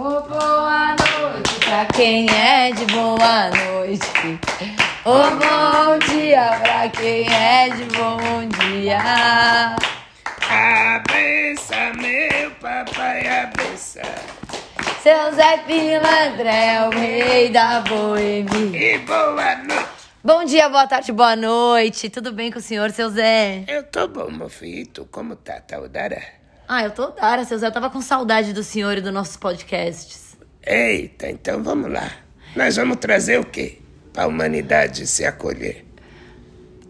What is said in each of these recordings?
Oh, boa noite pra quem é de boa noite. Oh, bom dia pra quem é de bom dia. Abença, meu papai, abença. Seu Zé Pilantra é o rei da boemia. E boa noite. Bom dia, boa tarde, boa noite. Tudo bem com o senhor, seu Zé? Eu tô bom, meu filho. Tu, como tá? Tá o Dara? Ah, eu tô Dara, seu Zé. Eu tava com saudade do senhor e dos nossos podcasts. Eita, então vamos lá. Nós vamos trazer o quê? Pra humanidade se acolher.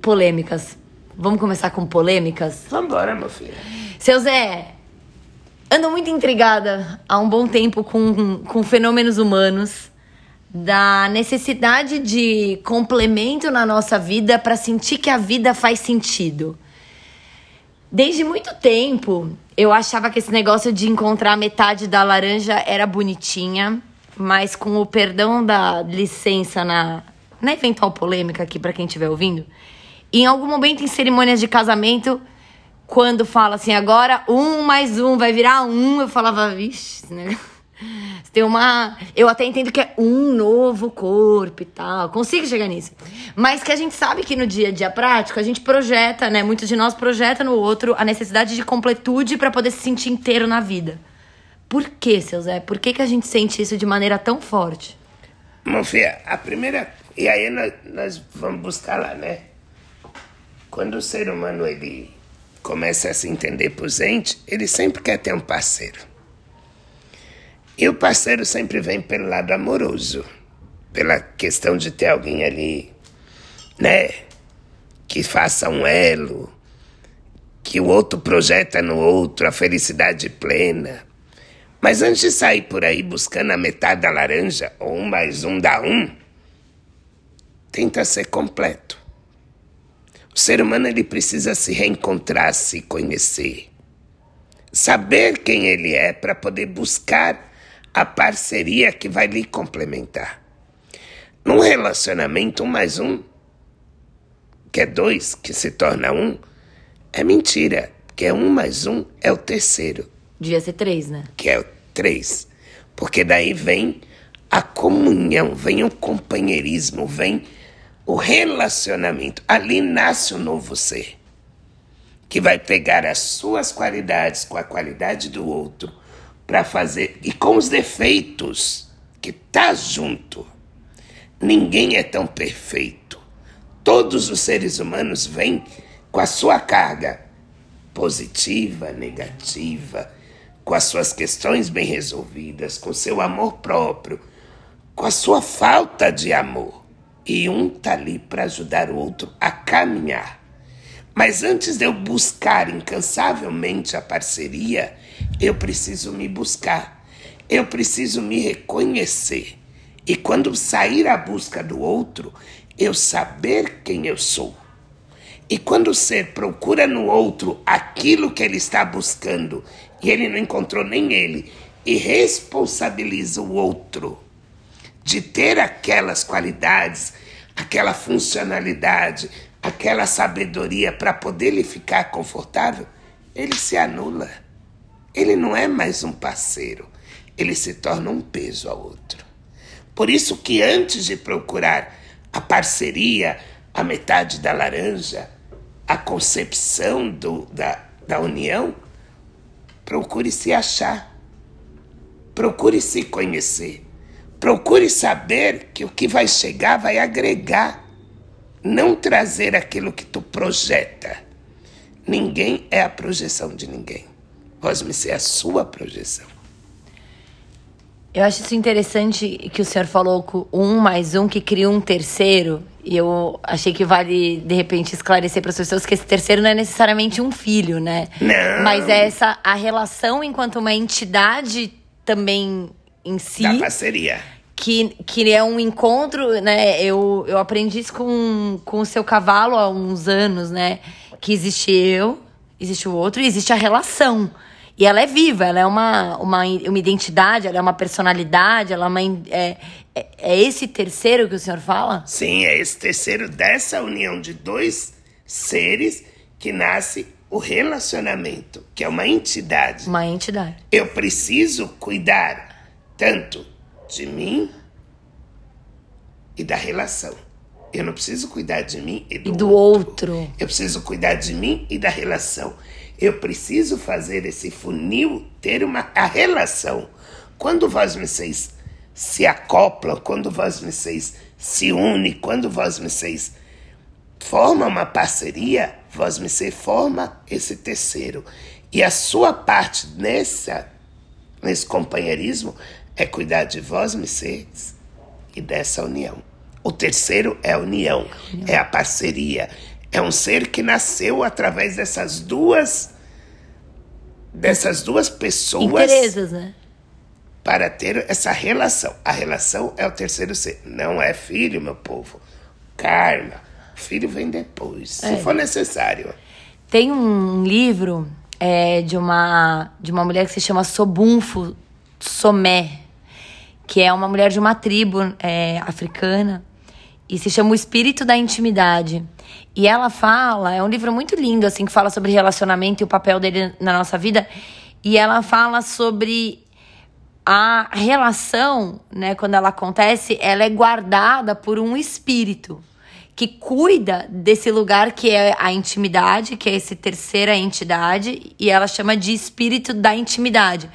Polêmicas. Vamos começar com polêmicas? Vambora, meu filho. Seu Zé, ando muito intrigada há um bom tempo com, com fenômenos humanos, da necessidade de complemento na nossa vida para sentir que a vida faz sentido. Desde muito tempo, eu achava que esse negócio de encontrar metade da laranja era bonitinha, mas com o perdão da licença na, na eventual polêmica aqui para quem estiver ouvindo, em algum momento em cerimônias de casamento, quando fala assim, agora um mais um vai virar um, eu falava, vixe, Tem uma. Eu até entendo que é um novo corpo e tal. Consigo chegar nisso. Mas que a gente sabe que no dia a dia prático, a gente projeta, né? Muitos de nós projeta no outro a necessidade de completude para poder se sentir inteiro na vida. Por que, seu Zé? Por que, que a gente sente isso de maneira tão forte? Filho, a primeira. E aí nós, nós vamos buscar lá, né? Quando o ser humano ele começa a se entender por gente, ele sempre quer ter um parceiro. E o parceiro sempre vem pelo lado amoroso, pela questão de ter alguém ali, né? Que faça um elo, que o outro projeta no outro a felicidade plena. Mas antes de sair por aí buscando a metade da laranja, ou um mais um dá um, tenta ser completo. O ser humano ele precisa se reencontrar, se conhecer, saber quem ele é para poder buscar a parceria que vai lhe complementar. Num relacionamento, um mais um, que é dois, que se torna um, é mentira, que é um mais um é o terceiro. Devia ser três, né? Que é o três. Porque daí vem a comunhão, vem o companheirismo, vem o relacionamento. Ali nasce o novo ser, que vai pegar as suas qualidades com a qualidade do outro para fazer e com os defeitos que tá junto. Ninguém é tão perfeito. Todos os seres humanos vêm com a sua carga positiva, negativa, com as suas questões bem resolvidas, com seu amor próprio, com a sua falta de amor. E um tá ali para ajudar o outro a caminhar. Mas antes de eu buscar incansavelmente a parceria, eu preciso me buscar. Eu preciso me reconhecer. E quando sair à busca do outro, eu saber quem eu sou. E quando o ser procura no outro aquilo que ele está buscando e ele não encontrou nem ele, e responsabiliza o outro de ter aquelas qualidades, aquela funcionalidade, aquela sabedoria para poder lhe ficar confortável, ele se anula. Ele não é mais um parceiro, ele se torna um peso ao outro. Por isso que antes de procurar a parceria, a metade da laranja, a concepção do, da, da união, procure se achar, procure se conhecer, procure saber que o que vai chegar vai agregar, não trazer aquilo que tu projeta. Ninguém é a projeção de ninguém. Rosmice é a sua projeção. Eu acho isso interessante que o senhor falou com um mais um que cria um terceiro. E eu achei que vale, de repente, esclarecer para as pessoas que esse terceiro não é necessariamente um filho, né? Não. Mas é essa a relação enquanto uma entidade também em si. Da parceria. Que, que é um encontro, né? Eu, eu aprendi isso com, com o seu cavalo há uns anos, né? Que existe eu, existe o outro e existe a relação. E ela é viva, ela é uma, uma, uma identidade, ela é uma personalidade, ela é, uma, é, é, é esse terceiro que o senhor fala? Sim, é esse terceiro dessa união de dois seres que nasce o relacionamento, que é uma entidade. Uma entidade. Eu preciso cuidar tanto de mim e da relação. Eu não preciso cuidar de mim e do, E do outro. outro. Eu preciso cuidar de mim e da relação. Eu preciso fazer esse funil ter uma a relação. Quando vós me seis se acoplam, quando vós me seis se unem, quando vós me seis forma uma parceria, vós me seis forma esse terceiro. E a sua parte nessa nesse companheirismo é cuidar de vós me seis e dessa união. O terceiro é a união, é a parceria. É um ser que nasceu através dessas duas dessas duas pessoas Interesses, né? para ter essa relação. A relação é o terceiro ser, não é filho, meu povo. Karma. Filho vem depois, se É. for necessário. Tem um livro é, de, uma, de uma mulher que se chama Sobunfo Somé, que é uma mulher de uma tribo é, africana, e se chama O Espírito da Intimidade. E ela fala, é um livro muito lindo, assim, que fala sobre relacionamento e o papel dele na nossa vida. E ela fala sobre a relação, né, quando ela acontece, ela é guardada por um espírito que cuida desse lugar que é a intimidade, que é essa terceira entidade, e ela chama de espírito da intimidade.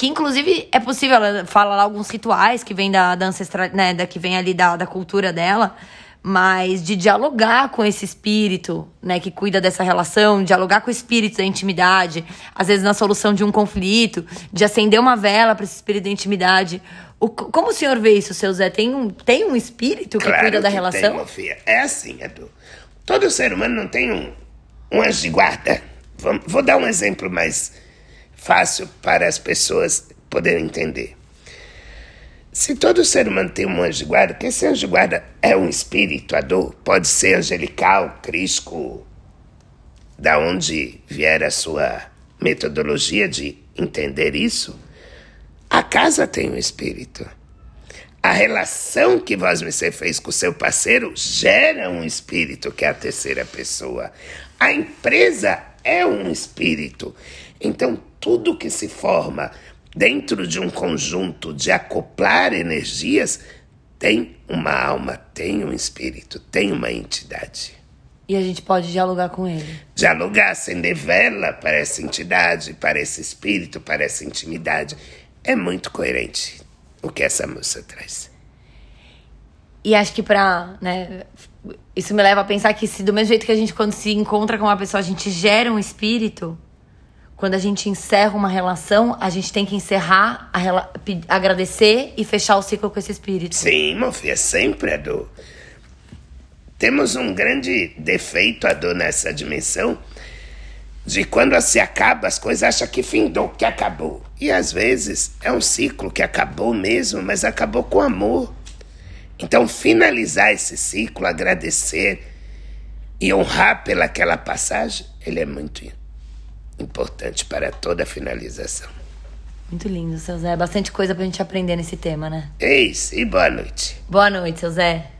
Que inclusive é possível, ela fala lá alguns rituais que vem da, da ancestral, né, da que vem ali da, da cultura dela, mas de dialogar com esse espírito, né, que cuida dessa relação, dialogar com o espírito da intimidade, às vezes na solução de um conflito, de acender uma vela para esse espírito da intimidade. O, como o senhor vê isso, seu Zé? Tem um, tem um espírito que Claro cuida da que relação? Tem, Mofia. É assim, Edu. Todo ser humano não tem um, um anjo de guarda. Vamos- vou dar um exemplo mais fácil para as pessoas poderem entender. Se todo ser humano tem um anjo de guarda, que esse anjo de guarda é um espírito, a dor, pode ser angelical, crisco, da onde vier a sua metodologia de entender isso, a casa tem um espírito. A relação que vós me fez com o seu parceiro gera um espírito, que é a terceira pessoa. A empresa é um espírito. Então, tudo que se forma dentro de um conjunto de acoplar energias tem uma alma, tem um espírito, tem uma entidade. E a gente pode dialogar com ele. Dialogar, acender vela para essa entidade, para esse espírito, para essa intimidade. É muito coerente o que essa moça traz. E acho que pra, né, isso me leva a pensar que se do mesmo jeito que a gente quando se encontra com uma pessoa, a gente gera um espírito, quando a gente encerra uma relação, a gente tem que encerrar, rela- agradecer e fechar o ciclo com esse espírito. Sim, meu filho, é sempre a dor. Temos um grande defeito, a dor, nessa dimensão, de quando se acaba, as coisas acham que findou, que acabou. E às vezes é um ciclo que acabou mesmo, mas acabou com amor. Então, finalizar esse ciclo, agradecer e honrar pelaquela passagem, ele é muito importante para toda a finalização. Muito lindo, seu Zé. Bastante coisa pra gente aprender nesse tema, né? Eis, e boa noite. Boa noite, seu Zé.